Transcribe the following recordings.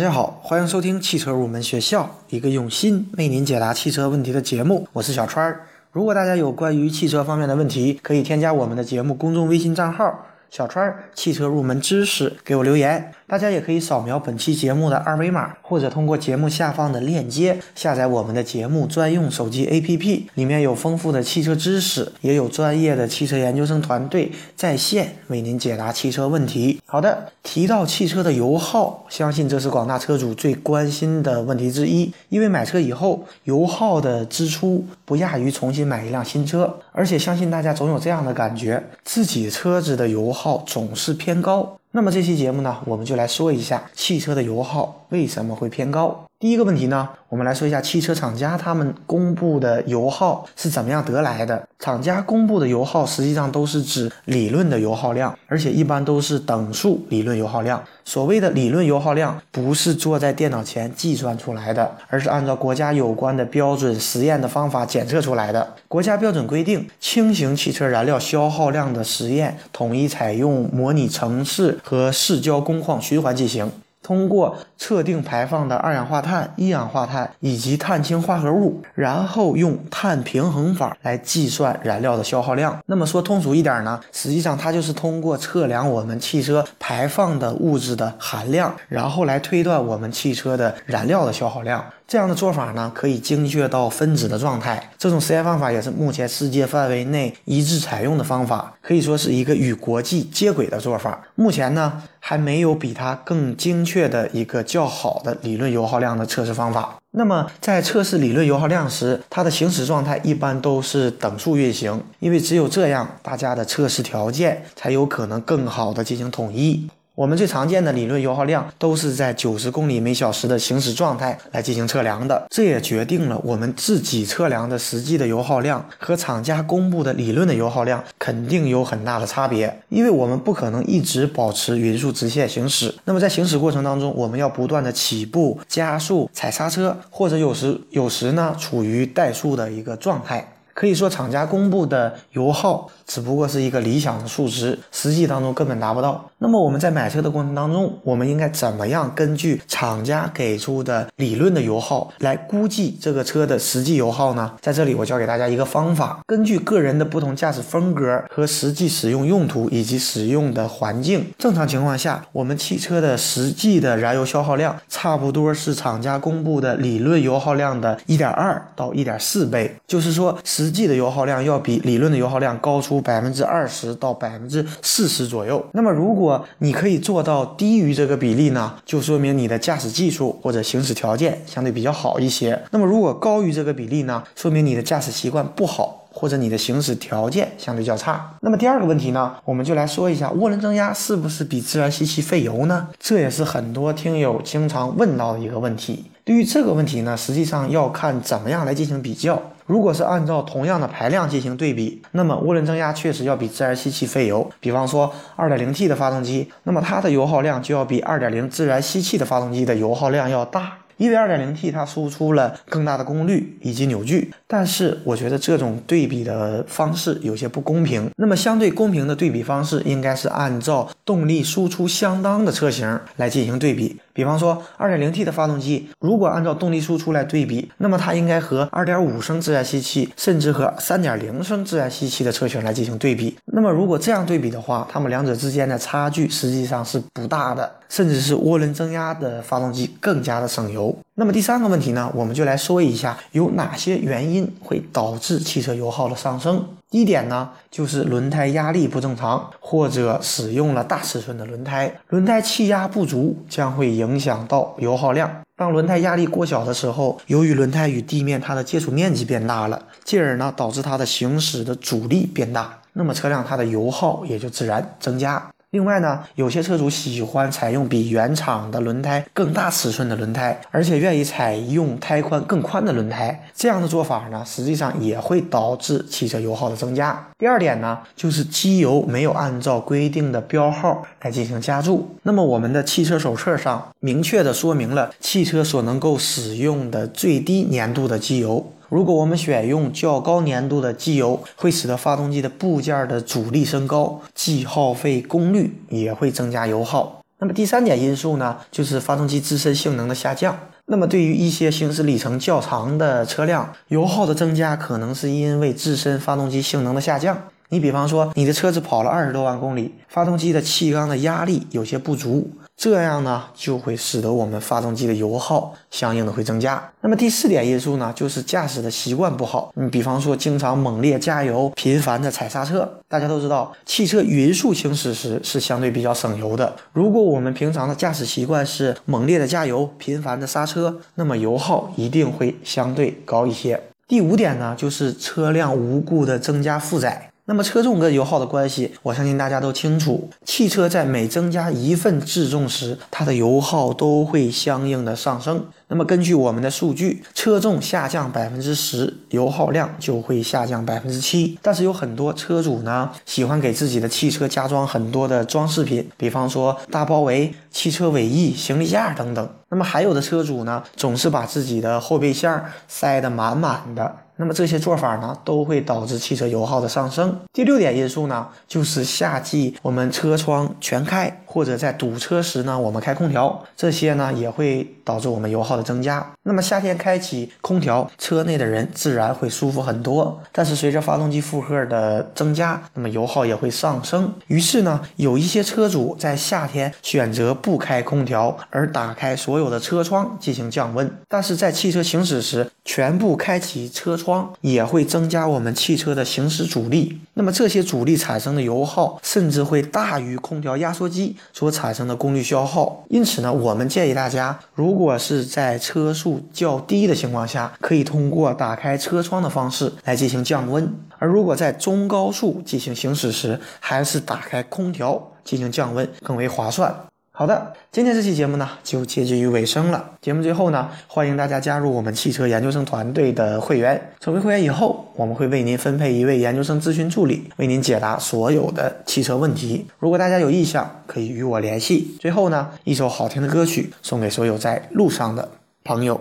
大家好，欢迎收听汽车入门学校，一个用心为您解答汽车问题的节目。我是小川儿。如果大家有关于汽车方面的问题，可以添加我们的节目公众微信账号“小川儿汽车入门知识”，给我留言。大家也可以扫描本期节目的二维码，或者通过节目下方的链接下载我们的节目专用手机 APP，里面有丰富的汽车知识，也有专业的汽车研究生团队在线为您解答汽车问题。好的，提到汽车的油耗，相信这是广大车主最关心的问题之一，因为买车以后，油耗的支出不亚于重新买一辆新车，而且相信大家总有这样的感觉，自己车子的油耗总是偏高。那么这期节目呢，我们就来说一下汽车的油耗为什么会偏高。第一个问题呢，我们来说一下汽车厂家他们公布的油耗是怎么样得来的。厂家公布的油耗实际上都是指理论的油耗量，而且一般都是等数理论油耗量。所谓的理论油耗量，不是坐在电脑前计算出来的，而是按照国家有关的标准实验的方法检测出来的。国家标准规定，轻型汽车燃料消耗量的实验统一采用模拟城市和市郊工况循环进行。通过测定排放的二氧化碳、一氧化碳以及碳氢化合物，然后用碳平衡法来计算燃料的消耗量。那么说通俗一点呢，实际上它就是通过测量我们汽车排放的物质的含量，然后来推断我们汽车的燃料的消耗量。这样的做法呢，可以精确到分子的状态。这种实验方法也是目前世界范围内一致采用的方法，可以说是一个与国际接轨的做法。目前呢，还没有比它更精确的一个较好的理论油耗量的测试方法。那么在测试理论油耗量时，它的行驶状态一般都是等速运行，因为只有这样，大家的测试条件才有可能更好的进行统一。我们最常见的理论油耗量都是在九十公里每小时的行驶状态来进行测量的，这也决定了我们自己测量的实际的油耗量和厂家公布的理论的油耗量肯定有很大的差别，因为我们不可能一直保持匀速直线行驶。那么在行驶过程当中，我们要不断的起步、加速、踩刹车，或者有时有时呢处于怠速的一个状态。可以说，厂家公布的油耗只不过是一个理想的数值，实际当中根本达不到。那么我们在买车的过程当中，我们应该怎么样根据厂家给出的理论的油耗来估计这个车的实际油耗呢？在这里，我教给大家一个方法：根据个人的不同驾驶风格和实际使用用途以及使用的环境，正常情况下，我们汽车的实际的燃油消耗量差不多是厂家公布的理论油耗量的一点二到一点四倍，就是说实。际的油耗量要比理论的油耗量高出百分之二十到百分之四十左右。那么，如果你可以做到低于这个比例呢，就说明你的驾驶技术或者行驶条件相对比较好一些。那么，如果高于这个比例呢，说明你的驾驶习惯不好，或者你的行驶条件相对较差。那么第二个问题呢，我们就来说一下涡轮增压是不是比自然吸气费油呢？这也是很多听友经常问到的一个问题。对于这个问题呢，实际上要看怎么样来进行比较。如果是按照同样的排量进行对比，那么涡轮增压确实要比自然吸气费油。比方说 2.0T 的发动机，那么它的油耗量就要比2.0自然吸气的发动机的油耗量要大。因为 2.0T 它输出了更大的功率以及扭矩，但是我觉得这种对比的方式有些不公平。那么相对公平的对比方式应该是按照动力输出相当的车型来进行对比。比方说 2.0T 的发动机，如果按照动力输出来对比，那么它应该和2.5升自然吸气，甚至和3.0升自然吸气的车型来进行对比。那么如果这样对比的话，它们两者之间的差距实际上是不大的。甚至是涡轮增压的发动机更加的省油。那么第三个问题呢，我们就来说一下有哪些原因会导致汽车油耗的上升。第一点呢，就是轮胎压力不正常，或者使用了大尺寸的轮胎，轮胎气压不足将会影响到油耗量。当轮胎压力过小的时候，由于轮胎与地面它的接触面积变大了，进而呢导致它的行驶的阻力变大，那么车辆它的油耗也就自然增加。另外呢，有些车主喜欢采用比原厂的轮胎更大尺寸的轮胎，而且愿意采用胎宽更宽的轮胎。这样的做法呢，实际上也会导致汽车油耗的增加。第二点呢，就是机油没有按照规定的标号来进行加注。那么我们的汽车手册上明确的说明了汽车所能够使用的最低粘度的机油。如果我们选用较高粘度的机油，会使得发动机的部件的阻力升高，既耗费功率，也会增加油耗。那么第三点因素呢，就是发动机自身性能的下降。那么对于一些行驶里程较长的车辆，油耗的增加可能是因为自身发动机性能的下降。你比方说，你的车子跑了二十多万公里，发动机的气缸的压力有些不足。这样呢，就会使得我们发动机的油耗相应的会增加。那么第四点因素呢，就是驾驶的习惯不好。你比方说，经常猛烈加油，频繁的踩刹车。大家都知道，汽车匀速行驶时是相对比较省油的。如果我们平常的驾驶习惯是猛烈的加油，频繁的刹车，那么油耗一定会相对高一些。第五点呢，就是车辆无故的增加负载。那么车重跟油耗的关系，我相信大家都清楚。汽车在每增加一份自重时，它的油耗都会相应的上升。那么根据我们的数据，车重下降百分之十，油耗量就会下降百分之七。但是有很多车主呢，喜欢给自己的汽车加装很多的装饰品，比方说大包围、汽车尾翼、行李架等等。那么还有的车主呢，总是把自己的后备箱塞得满满的。那么这些做法呢，都会导致汽车油耗的上升。第六点因素呢，就是夏季我们车窗全开，或者在堵车时呢，我们开空调，这些呢也会导致我们油耗的增加。那么夏天开启空调，车内的人自然会舒服很多。但是随着发动机负荷的增加，那么油耗也会上升。于是呢，有一些车主在夏天选择不开空调，而打开所有的车窗进行降温。但是在汽车行驶时，全部开启车窗。也会增加我们汽车的行驶阻力，那么这些阻力产生的油耗甚至会大于空调压缩机所产生的功率消耗。因此呢，我们建议大家，如果是在车速较低的情况下，可以通过打开车窗的方式来进行降温；而如果在中高速进行行驶时，还是打开空调进行降温更为划算。好的，今天这期节目呢就接近于尾声了。节目最后呢，欢迎大家加入我们汽车研究生团队的会员。成为会员以后，我们会为您分配一位研究生咨询助理，为您解答所有的汽车问题。如果大家有意向，可以与我联系。最后呢，一首好听的歌曲送给所有在路上的朋友。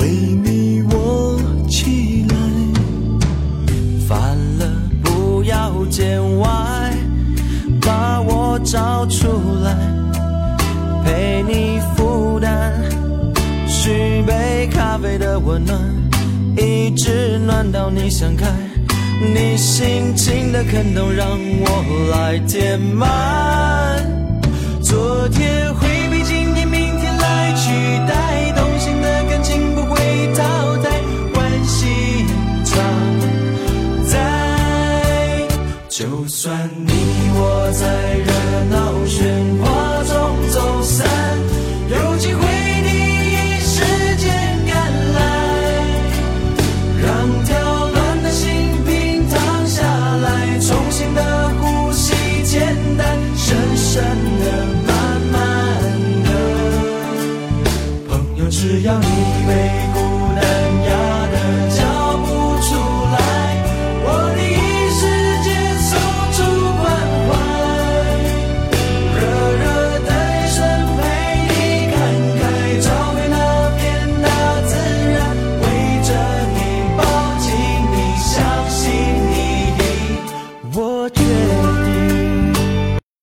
为你握起来。烦了不要见外，把我找出来，陪你负担，续杯咖啡的温暖，一直暖到你想开。你心情的坑洞，让我来填满。昨天就算你我在